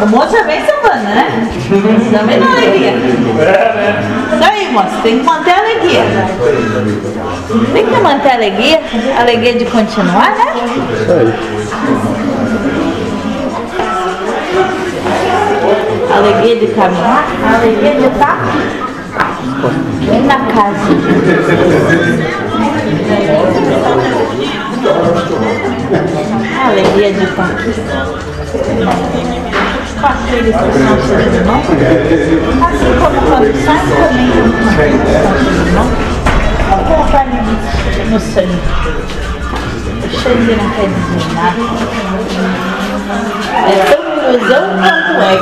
A moça vem Silvana, né? Também na alegria. Isso aí, moça, tem que manter a alegria. Tem que manter a alegria, a alegria de continuar, né? Isso aí. Alegria de caminhar, alegria de estar bem na casa. A alegria de estar aqui. Com aqueles que são seus irmãos. Assim como quando sai também com aqueles que são seus irmãos. Colocar no. O sangue não quer dizer nada. É tão ilusão quanto é.